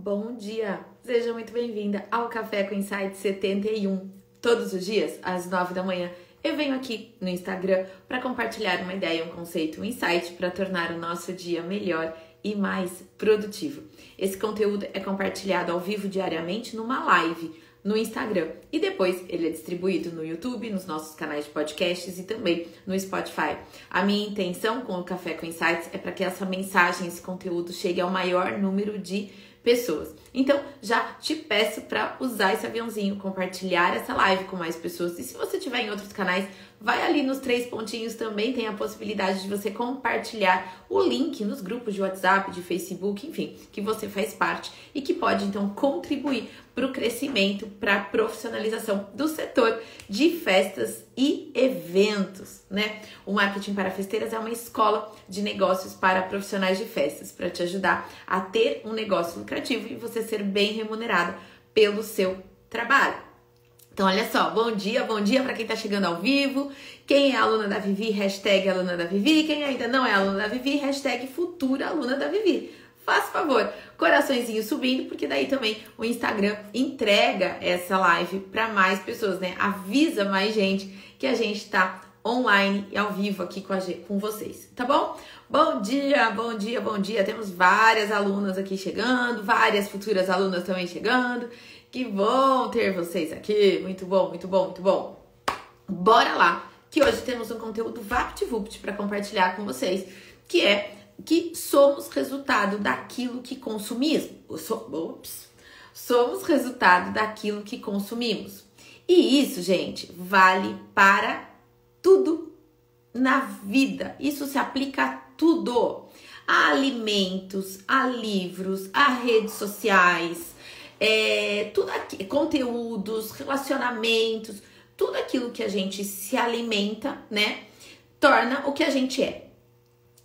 Bom dia! Seja muito bem-vinda ao Café com Insight 71. Todos os dias, às 9 da manhã, eu venho aqui no Instagram para compartilhar uma ideia, um conceito, um insight para tornar o nosso dia melhor e mais produtivo. Esse conteúdo é compartilhado ao vivo diariamente numa live no Instagram e depois ele é distribuído no YouTube, nos nossos canais de podcasts e também no Spotify. A minha intenção com o Café com Insights é para que essa mensagem, esse conteúdo chegue ao maior número de pessoas. Então, já te peço para usar esse aviãozinho, compartilhar essa live com mais pessoas. E se você tiver em outros canais, vai ali nos três pontinhos também, tem a possibilidade de você compartilhar o link nos grupos de WhatsApp, de Facebook, enfim, que você faz parte e que pode então contribuir para o crescimento, para a profissionalização do setor de festas e eventos, né? O Marketing para Festeiras é uma escola de negócios para profissionais de festas, para te ajudar a ter um negócio lucrativo e você ser bem remunerado pelo seu trabalho. Então, olha só, bom dia, bom dia para quem está chegando ao vivo. Quem é aluna da Vivi, hashtag aluna da Vivi. Quem ainda não é aluna da Vivi, hashtag futura aluna da Vivi. Faça favor, coraçõezinho subindo, porque daí também o Instagram entrega essa live para mais pessoas, né? Avisa mais gente que a gente está online e ao vivo aqui com, a, com vocês, tá bom? Bom dia, bom dia, bom dia. Temos várias alunas aqui chegando, várias futuras alunas também chegando. Que bom ter vocês aqui. Muito bom, muito bom, muito bom. Bora lá, que hoje temos um conteúdo VaptVupt para compartilhar com vocês, que é que somos resultado daquilo que consumimos. Ops. Somos resultado daquilo que consumimos. E isso, gente, vale para tudo na vida. Isso se aplica a tudo. A alimentos, a livros, a redes sociais, é, tudo aqui, conteúdos, relacionamentos, tudo aquilo que a gente se alimenta, né, torna o que a gente é.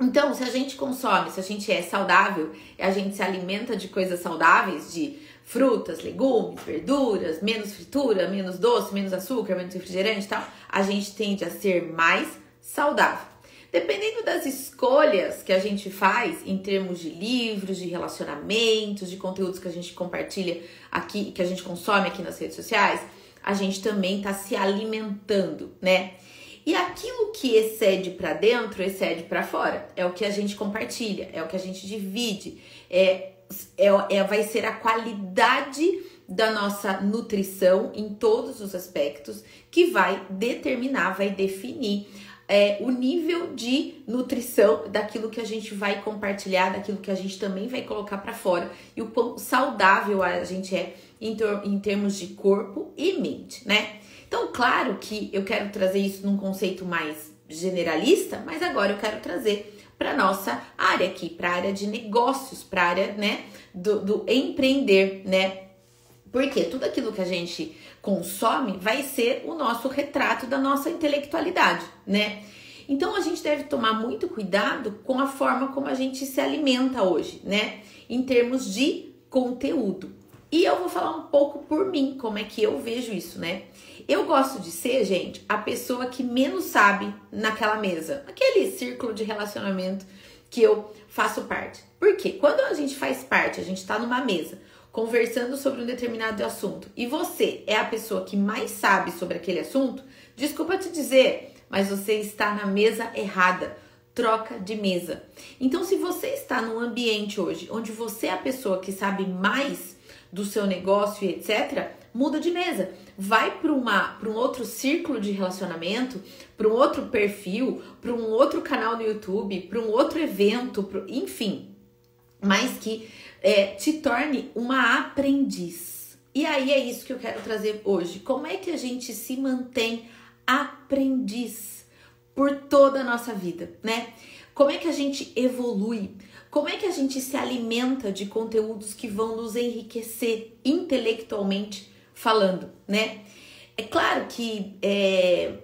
Então, se a gente consome, se a gente é saudável, a gente se alimenta de coisas saudáveis, de frutas, legumes, verduras, menos fritura, menos doce, menos açúcar, menos refrigerante e tal, a gente tende a ser mais saudável. Dependendo das escolhas que a gente faz em termos de livros, de relacionamentos, de conteúdos que a gente compartilha aqui, que a gente consome aqui nas redes sociais, a gente também está se alimentando, né? E aquilo que excede para dentro, excede para fora. É o que a gente compartilha, é o que a gente divide, é, é, é, vai ser a qualidade da nossa nutrição em todos os aspectos que vai determinar, vai definir é, o nível de nutrição daquilo que a gente vai compartilhar, daquilo que a gente também vai colocar para fora e o quão saudável a gente é em, em termos de corpo e mente, né? Então, claro que eu quero trazer isso num conceito mais generalista, mas agora eu quero trazer para nossa área aqui, para a área de negócios, para a área, né, do, do empreender, né? Porque tudo aquilo que a gente consome vai ser o nosso retrato da nossa intelectualidade, né? Então a gente deve tomar muito cuidado com a forma como a gente se alimenta hoje, né? Em termos de conteúdo. E eu vou falar um pouco por mim, como é que eu vejo isso, né? Eu gosto de ser, gente, a pessoa que menos sabe naquela mesa, aquele círculo de relacionamento que eu faço parte. Porque quando a gente faz parte, a gente tá numa mesa conversando sobre um determinado assunto e você é a pessoa que mais sabe sobre aquele assunto, desculpa te dizer, mas você está na mesa errada. Troca de mesa. Então, se você está num ambiente hoje onde você é a pessoa que sabe mais do seu negócio e etc., muda de mesa. Vai para um outro círculo de relacionamento, para um outro perfil, para um outro canal no YouTube, para um outro evento, pro, enfim. Mas que é, te torne uma aprendiz. E aí é isso que eu quero trazer hoje. Como é que a gente se mantém aprendiz por toda a nossa vida, né? Como é que a gente evolui? Como é que a gente se alimenta de conteúdos que vão nos enriquecer intelectualmente falando, né? É claro que é,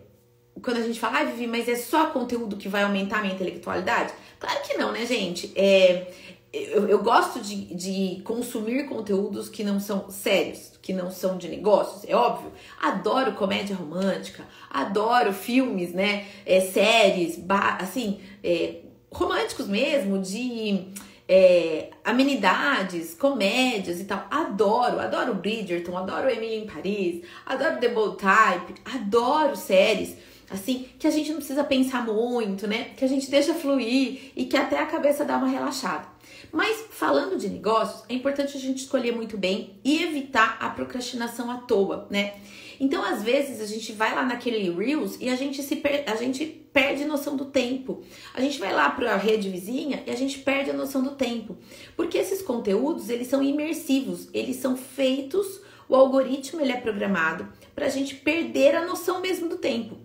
quando a gente fala, ah, Vivi, mas é só conteúdo que vai aumentar a minha intelectualidade? Claro que não, né, gente? É, eu, eu gosto de, de consumir conteúdos que não são sérios, que não são de negócios, é óbvio. Adoro comédia romântica, adoro filmes, né? É, séries, assim, é, românticos mesmo, de é, amenidades, comédias e tal. Adoro, adoro Bridgerton, adoro Emily em Paris, adoro The Bold Type, adoro séries assim, que a gente não precisa pensar muito, né? Que a gente deixa fluir e que até a cabeça dá uma relaxada. Mas falando de negócios, é importante a gente escolher muito bem e evitar a procrastinação à toa, né? Então, às vezes, a gente vai lá naquele Reels e a gente se per... a gente perde noção do tempo. A gente vai lá para a rede vizinha e a gente perde a noção do tempo. Porque esses conteúdos, eles são imersivos, eles são feitos, o algoritmo ele é programado para a gente perder a noção mesmo do tempo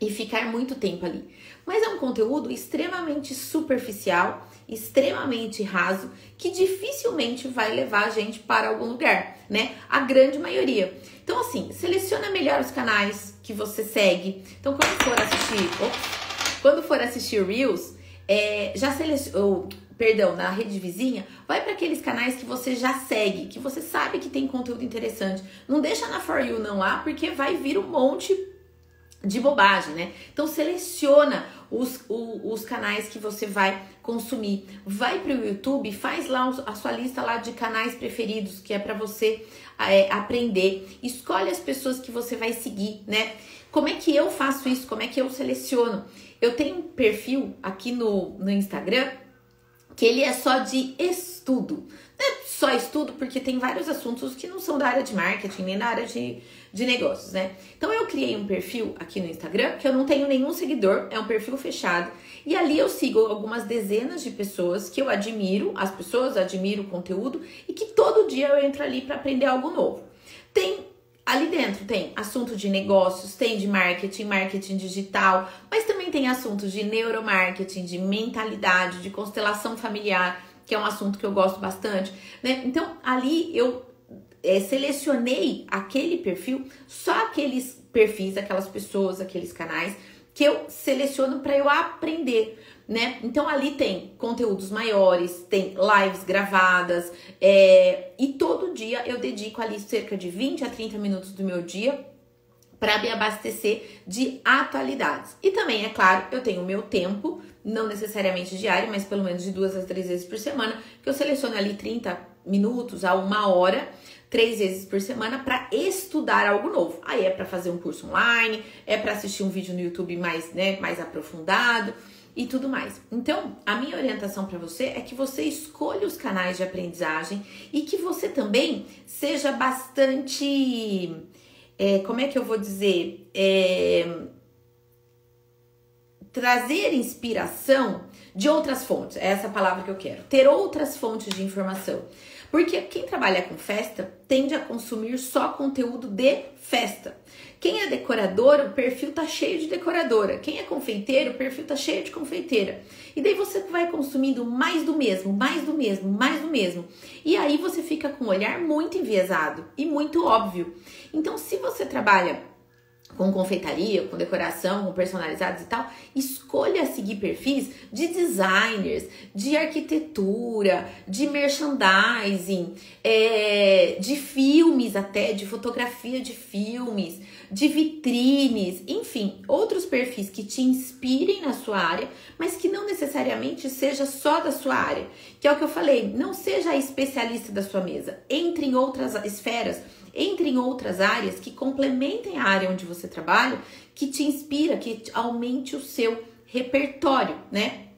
e ficar muito tempo ali. Mas é um conteúdo extremamente superficial, extremamente raso, que dificilmente vai levar a gente para algum lugar, né? A grande maioria. Então, assim, seleciona melhor os canais que você segue. Então, quando for assistir, quando for assistir Reels, é, já seleciona, perdão, na rede vizinha, vai para aqueles canais que você já segue, que você sabe que tem conteúdo interessante. Não deixa na For You não lá, porque vai vir um monte de bobagem, né? Então seleciona os, os, os canais que você vai consumir. Vai para o YouTube, faz lá a sua lista lá de canais preferidos, que é para você é, aprender. Escolhe as pessoas que você vai seguir, né? Como é que eu faço isso? Como é que eu seleciono? Eu tenho um perfil aqui no, no Instagram que ele é só de estudo. Não é só estudo, porque tem vários assuntos que não são da área de marketing, nem da área de, de negócios, né? Então eu criei um perfil aqui no Instagram, que eu não tenho nenhum seguidor, é um perfil fechado. E ali eu sigo algumas dezenas de pessoas que eu admiro, as pessoas admiram o conteúdo e que todo dia eu entro ali para aprender algo novo. Tem Ali dentro tem assunto de negócios, tem de marketing, marketing digital, mas também tem assuntos de neuromarketing, de mentalidade, de constelação familiar, que é um assunto que eu gosto bastante, né? Então, ali eu é, selecionei aquele perfil, só aqueles perfis, aquelas pessoas, aqueles canais que eu seleciono para eu aprender né? Então ali tem conteúdos maiores, tem lives gravadas, é, e todo dia eu dedico ali cerca de 20 a 30 minutos do meu dia para me abastecer de atualidades. E também, é claro, eu tenho o meu tempo, não necessariamente diário, mas pelo menos de duas a três vezes por semana, que eu seleciono ali 30 minutos a uma hora três vezes por semana para estudar algo novo. Aí é para fazer um curso online, é para assistir um vídeo no YouTube mais, né, mais aprofundado e tudo mais. Então, a minha orientação para você é que você escolha os canais de aprendizagem e que você também seja bastante. É, como é que eu vou dizer? É, trazer inspiração de outras fontes. É essa palavra que eu quero. Ter outras fontes de informação. Porque quem trabalha com festa tende a consumir só conteúdo de festa. Quem é decorador, o perfil tá cheio de decoradora. Quem é confeiteiro, o perfil tá cheio de confeiteira. E daí você vai consumindo mais do mesmo, mais do mesmo, mais do mesmo. E aí você fica com um olhar muito enviesado e muito óbvio. Então, se você trabalha com confeitaria, com decoração, com personalizados e tal, escolha seguir perfis de designers, de arquitetura, de merchandising, é, de filmes até, de fotografia de filmes, de vitrines, enfim, outros perfis que te inspirem na sua área, mas que não necessariamente seja só da sua área. Que é o que eu falei, não seja a especialista da sua mesa, entre em outras esferas entre em outras áreas que complementem a área onde você trabalha, que te inspira, que aumente o seu repertório, né?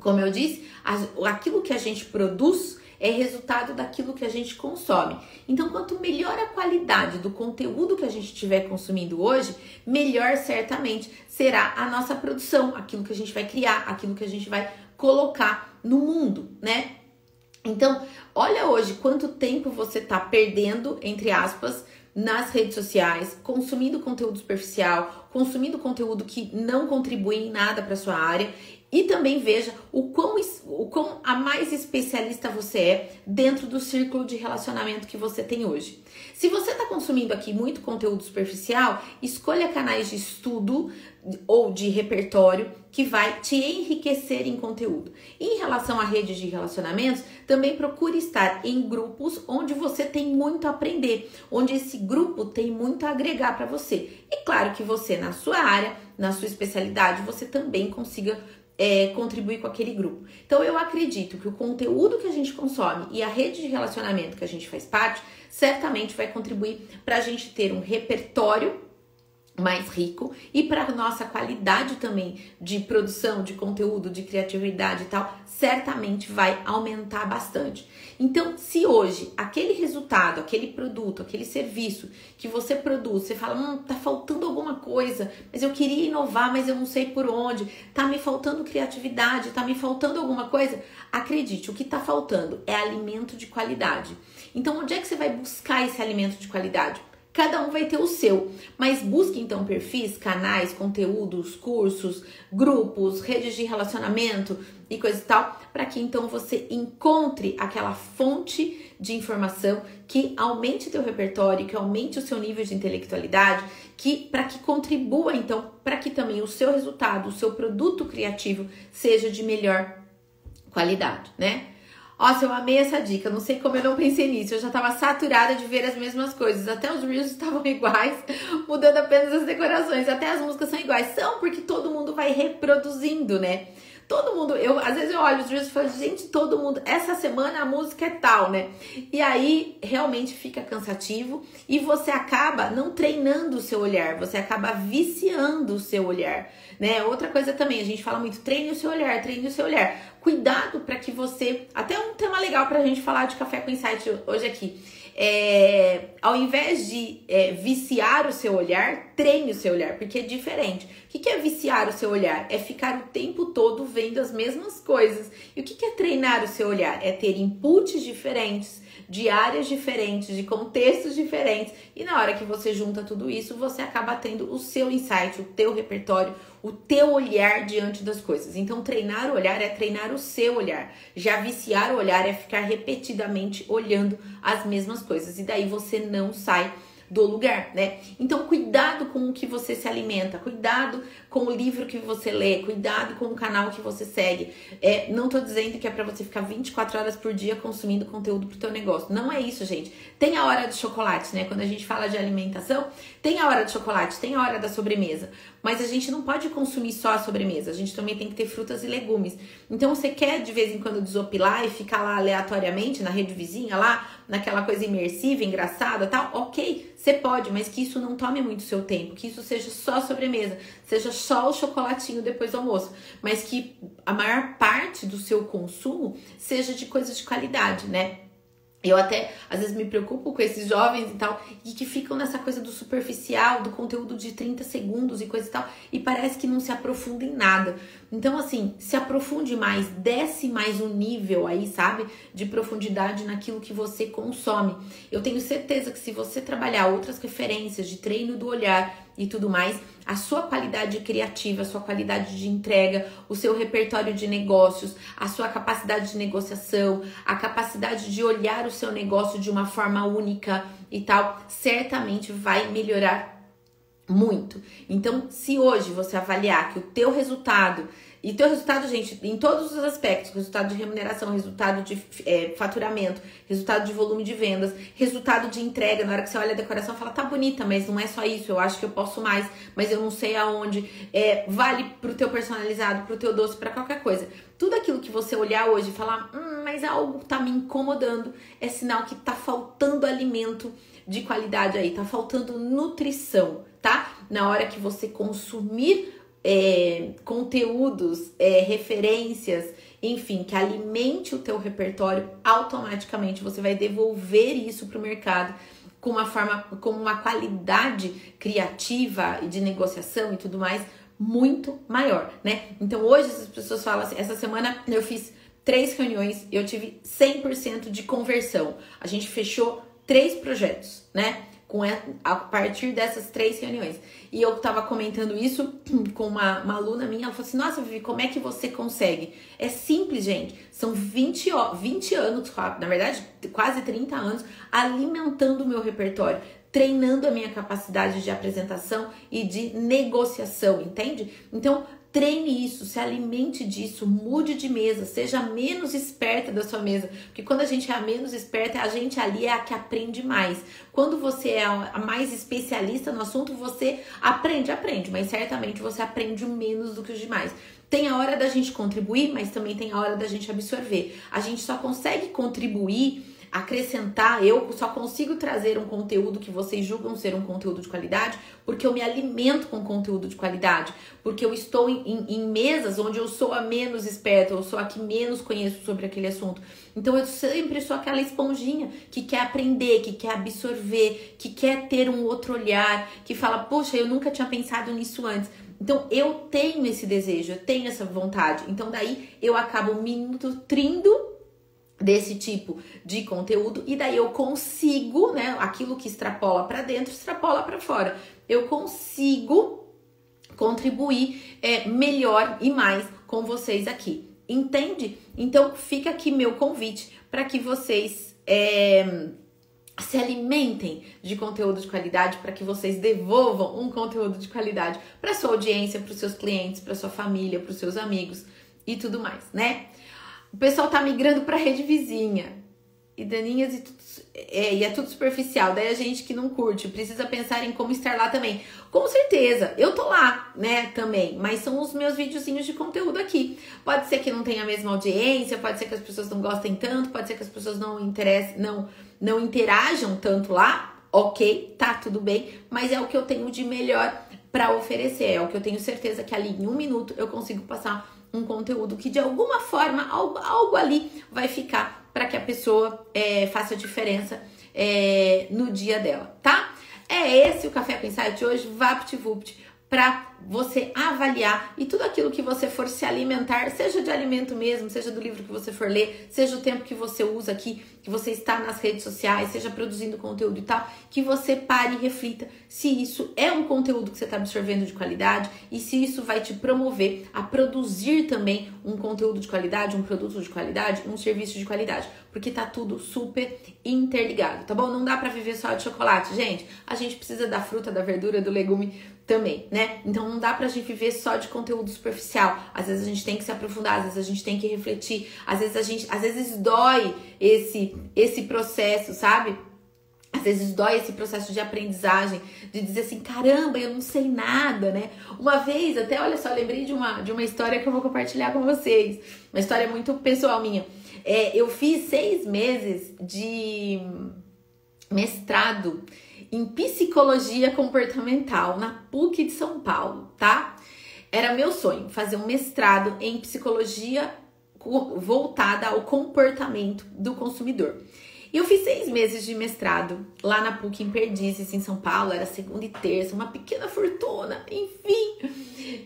Como eu disse, aquilo que a gente produz é resultado daquilo que a gente consome. Então, quanto melhor a qualidade do conteúdo que a gente estiver consumindo hoje, melhor certamente será a nossa produção, aquilo que a gente vai criar, aquilo que a gente vai colocar no mundo, né? Então, olha hoje quanto tempo você está perdendo, entre aspas, nas redes sociais, consumindo conteúdo superficial, consumindo conteúdo que não contribui em nada para sua área e também veja o quão, o quão a mais especialista você é dentro do círculo de relacionamento que você tem hoje. Se você está consumindo aqui muito conteúdo superficial, escolha canais de estudo ou de repertório que vai te enriquecer em conteúdo. Em relação à rede de relacionamentos, também procure estar em grupos onde você tem muito a aprender, onde esse grupo tem muito a agregar para você. E claro que você, na sua área, na sua especialidade, você também consiga é, contribuir com aquele grupo. Então eu acredito que o conteúdo que a gente consome e a rede de relacionamento que a gente faz parte certamente vai contribuir para a gente ter um repertório mais rico e para nossa qualidade também de produção, de conteúdo, de criatividade e tal, certamente vai aumentar bastante. Então, se hoje aquele resultado, aquele produto, aquele serviço que você produz, você fala, hum, tá faltando alguma coisa, mas eu queria inovar, mas eu não sei por onde, tá me faltando criatividade, tá me faltando alguma coisa, acredite, o que tá faltando é alimento de qualidade. Então, onde é que você vai buscar esse alimento de qualidade? Cada um vai ter o seu, mas busque então perfis, canais, conteúdos, cursos, grupos, redes de relacionamento e coisa e tal, para que então você encontre aquela fonte de informação que aumente teu repertório, que aumente o seu nível de intelectualidade, que para que contribua então para que também o seu resultado, o seu produto criativo seja de melhor qualidade, né? Nossa, eu amei essa dica. Não sei como eu não pensei nisso. Eu já tava saturada de ver as mesmas coisas. Até os reels estavam iguais, mudando apenas as decorações. Até as músicas são iguais. São porque todo mundo vai reproduzindo, né? Todo mundo, eu às vezes eu olho os reels e falo, gente, todo mundo, essa semana a música é tal, né? E aí realmente fica cansativo e você acaba não treinando o seu olhar, você acaba viciando o seu olhar, né? Outra coisa também, a gente fala muito, treine o seu olhar, treine o seu olhar. Cuidado para que você, até um tema legal pra gente falar de café com insight hoje aqui é, ao invés de é, viciar o seu olhar, treine o seu olhar, porque é diferente. O que, é viciar o seu olhar? É ficar o tempo todo vendo as mesmas coisas. E o que, que é treinar o seu olhar? É ter inputs diferentes, de áreas diferentes, de contextos diferentes. E na hora que você junta tudo isso, você acaba tendo o seu insight, o teu repertório, o teu olhar diante das coisas. Então, treinar o olhar é treinar o seu olhar. Já viciar o olhar é ficar repetidamente olhando as mesmas coisas. E daí você não sai do lugar, né? Então, cuidado com o que você se alimenta, cuidado com o livro que você lê, cuidado com o canal que você segue. É, não tô dizendo que é para você ficar 24 horas por dia consumindo conteúdo pro teu negócio. Não é isso, gente. Tem a hora do chocolate, né? Quando a gente fala de alimentação, tem a hora do chocolate, tem a hora da sobremesa. Mas a gente não pode consumir só a sobremesa, a gente também tem que ter frutas e legumes. Então você quer de vez em quando desopilar e ficar lá aleatoriamente na rede vizinha, lá, naquela coisa imersiva, engraçada tal, ok, você pode, mas que isso não tome muito seu tempo, que isso seja só sobremesa, seja só o chocolatinho depois do almoço, mas que a maior parte do seu consumo seja de coisas de qualidade, né? Eu até às vezes me preocupo com esses jovens e tal, e que ficam nessa coisa do superficial, do conteúdo de 30 segundos e coisa e tal, e parece que não se aprofunda em nada. Então, assim, se aprofunde mais, desce mais um nível aí, sabe? De profundidade naquilo que você consome. Eu tenho certeza que se você trabalhar outras referências de treino do olhar e tudo mais, a sua qualidade criativa, a sua qualidade de entrega, o seu repertório de negócios, a sua capacidade de negociação, a capacidade de olhar o seu negócio de uma forma única e tal, certamente vai melhorar muito. Então, se hoje você avaliar que o teu resultado e teu resultado, gente, em todos os aspectos, resultado de remuneração, resultado de é, faturamento, resultado de volume de vendas, resultado de entrega, na hora que você olha a decoração, fala, tá bonita, mas não é só isso, eu acho que eu posso mais, mas eu não sei aonde. É, vale pro teu personalizado, pro teu doce, para qualquer coisa. Tudo aquilo que você olhar hoje e falar, hum, mas algo tá me incomodando, é sinal que tá faltando alimento de qualidade aí, tá faltando nutrição, tá? Na hora que você consumir é, conteúdos, é, referências, enfim, que alimente o teu repertório, automaticamente você vai devolver isso para o mercado com uma forma, com uma qualidade criativa e de negociação e tudo mais muito maior, né? Então hoje as pessoas falam assim, essa semana eu fiz três reuniões e eu tive 100% de conversão. A gente fechou três projetos, né? Com a partir dessas três reuniões. E eu tava comentando isso com uma, uma aluna minha, ela falou assim: Nossa, Vivi, como é que você consegue? É simples, gente. São 20, 20 anos, na verdade, quase 30 anos, alimentando o meu repertório, treinando a minha capacidade de apresentação e de negociação, entende? Então, Treine isso, se alimente disso, mude de mesa, seja menos esperta da sua mesa. Porque quando a gente é a menos esperta, a gente ali é a que aprende mais. Quando você é a mais especialista no assunto, você aprende, aprende, mas certamente você aprende menos do que os demais. Tem a hora da gente contribuir, mas também tem a hora da gente absorver. A gente só consegue contribuir acrescentar, eu só consigo trazer um conteúdo que vocês julgam ser um conteúdo de qualidade porque eu me alimento com conteúdo de qualidade, porque eu estou em, em, em mesas onde eu sou a menos esperta, eu sou a que menos conheço sobre aquele assunto. Então eu sempre sou aquela esponjinha que quer aprender, que quer absorver, que quer ter um outro olhar, que fala, poxa, eu nunca tinha pensado nisso antes. Então eu tenho esse desejo, eu tenho essa vontade. Então daí eu acabo me nutrindo desse tipo de conteúdo e daí eu consigo, né, aquilo que extrapola para dentro, extrapola para fora. Eu consigo contribuir é, melhor e mais com vocês aqui. Entende? Então fica aqui meu convite para que vocês é, se alimentem de conteúdo de qualidade, para que vocês devolvam um conteúdo de qualidade para sua audiência, para os seus clientes, para sua família, para os seus amigos e tudo mais, né? O pessoal tá migrando pra rede vizinha. E daninhas e tudo, é, e é tudo superficial. Daí a gente que não curte precisa pensar em como estar lá também. Com certeza, eu tô lá, né, também. Mas são os meus videozinhos de conteúdo aqui. Pode ser que não tenha a mesma audiência, pode ser que as pessoas não gostem tanto, pode ser que as pessoas não interessem, não, não interajam tanto lá. Ok, tá tudo bem. Mas é o que eu tenho de melhor para oferecer. É o que eu tenho certeza que ali em um minuto eu consigo passar um conteúdo que de alguma forma algo, algo ali vai ficar para que a pessoa é, faça diferença é, no dia dela, tá? É esse o Café com Insight hoje, VaptVupt, para você avaliar e tudo aquilo que você for se alimentar, seja de alimento mesmo, seja do livro que você for ler, seja o tempo que você usa aqui, que você está nas redes sociais, seja produzindo conteúdo e tal, que você pare e reflita se isso é um conteúdo que você está absorvendo de qualidade e se isso vai te promover a produzir também um conteúdo de qualidade, um produto de qualidade, um serviço de qualidade, porque tá tudo super interligado, tá bom? Não dá para viver só de chocolate, gente. A gente precisa da fruta, da verdura, do legume também, né? Então não dá pra gente viver só de conteúdo superficial. Às vezes a gente tem que se aprofundar, às vezes a gente tem que refletir, às vezes a gente, às vezes dói esse esse processo, sabe? Às vezes dói esse processo de aprendizagem, de dizer assim, caramba, eu não sei nada, né? Uma vez, até olha só, lembrei de uma, de uma história que eu vou compartilhar com vocês. Uma história muito pessoal minha. É, eu fiz seis meses de mestrado em psicologia comportamental na PUC de São Paulo, tá? Era meu sonho fazer um mestrado em psicologia voltada ao comportamento do consumidor. E eu fiz seis meses de mestrado lá na PUC em Perdizes, em São Paulo, era segunda e terça, uma pequena fortuna, enfim.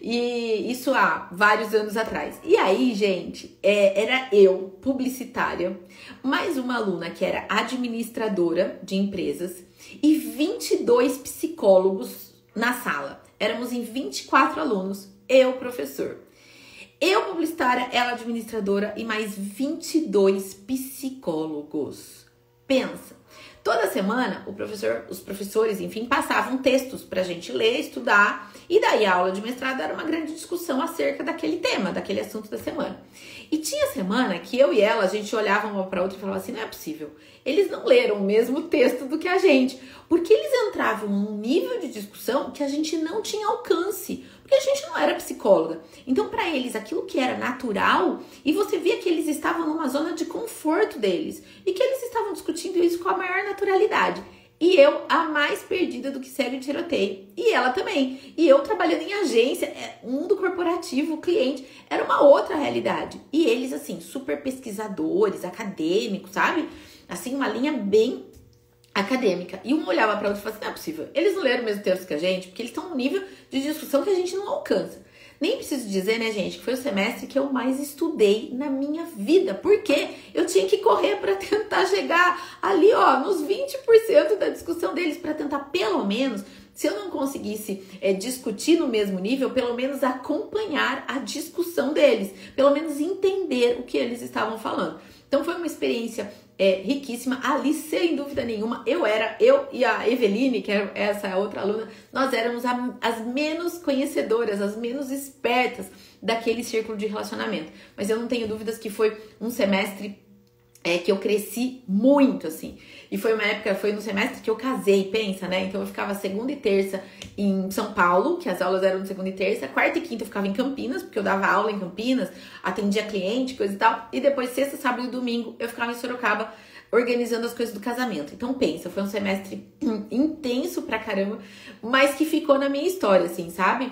E isso há vários anos atrás. E aí, gente, é, era eu, publicitária, mais uma aluna que era administradora de empresas e 22 psicólogos na sala. Éramos em 24 alunos, eu, professor. Eu, publicitária, ela, administradora e mais 22 psicólogos. Pensa. Toda semana, professor, os professores, enfim, passavam textos para a gente ler, estudar, e daí a aula de mestrado era uma grande discussão acerca daquele tema, daquele assunto da semana. E tinha semana que eu e ela, a gente olhava uma para outra e falava assim: não é possível. Eles não leram o mesmo texto do que a gente, porque eles entravam num nível de discussão que a gente não tinha alcance, porque a gente não era psicóloga. Então, para eles, aquilo que era natural, e você via que eles estavam numa zona de conforto deles, e que eles estavam discutindo isso com a maior naturalidade. E eu, a mais perdida do que de tiroteio. E ela também. E eu trabalhando em agência, é, mundo corporativo, cliente, era uma outra realidade. E eles, assim, super pesquisadores, acadêmicos, sabe? Assim, uma linha bem acadêmica. E um olhava para outro e falava assim: não é possível. Eles não leram o mesmo texto que a gente, porque eles estão num nível de discussão que a gente não alcança. Nem preciso dizer, né, gente, que foi o semestre que eu mais estudei na minha vida. Porque eu tinha que correr para tentar chegar ali, ó, nos 20% da discussão deles, para tentar pelo menos se eu não conseguisse é, discutir no mesmo nível, pelo menos acompanhar a discussão deles, pelo menos entender o que eles estavam falando. Então foi uma experiência é, riquíssima. Ali, sem dúvida nenhuma, eu era, eu e a Eveline, que é essa outra aluna, nós éramos a, as menos conhecedoras, as menos espertas daquele círculo de relacionamento. Mas eu não tenho dúvidas que foi um semestre é que eu cresci muito, assim. E foi uma época, foi no semestre que eu casei, pensa, né? Então eu ficava segunda e terça em São Paulo, que as aulas eram segunda e terça. Quarta e quinta eu ficava em Campinas, porque eu dava aula em Campinas, atendia cliente, coisa e tal. E depois, sexta, sábado e domingo, eu ficava em Sorocaba organizando as coisas do casamento. Então pensa, foi um semestre intenso pra caramba, mas que ficou na minha história, assim, sabe?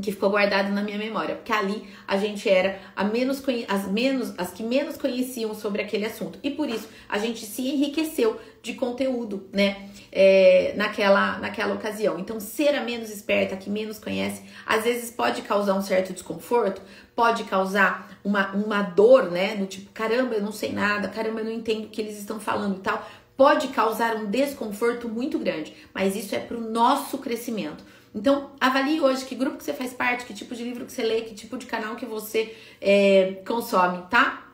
Que ficou guardado na minha memória, porque ali a gente era a menos as menos as que menos conheciam sobre aquele assunto e por isso a gente se enriqueceu de conteúdo, né? É, naquela naquela ocasião. Então ser a menos esperta, a que menos conhece, às vezes pode causar um certo desconforto, pode causar uma, uma dor, né? Do tipo caramba, eu não sei nada, caramba, eu não entendo o que eles estão falando e tal. Pode causar um desconforto muito grande, mas isso é para o nosso crescimento. Então, avalie hoje que grupo que você faz parte, que tipo de livro que você lê, que tipo de canal que você é, consome, tá?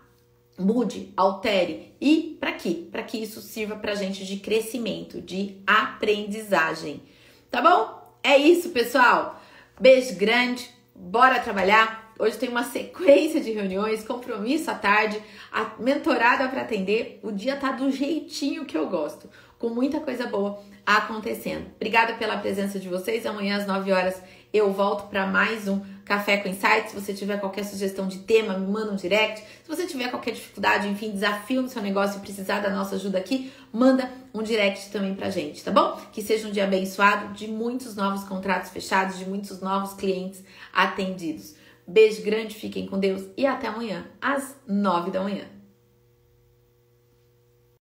Mude, altere e para quê? Para que isso sirva pra gente de crescimento, de aprendizagem. Tá bom? É isso, pessoal. Beijo grande, bora trabalhar. Hoje tem uma sequência de reuniões, compromisso à tarde, a mentorada para atender. O dia tá do jeitinho que eu gosto com muita coisa boa acontecendo. Obrigada pela presença de vocês. Amanhã às 9 horas eu volto para mais um Café com Insights. Se você tiver qualquer sugestão de tema, me manda um direct. Se você tiver qualquer dificuldade, enfim, desafio no seu negócio e precisar da nossa ajuda aqui, manda um direct também pra gente, tá bom? Que seja um dia abençoado, de muitos novos contratos fechados, de muitos novos clientes atendidos. Beijo grande, fiquem com Deus e até amanhã às 9 da manhã.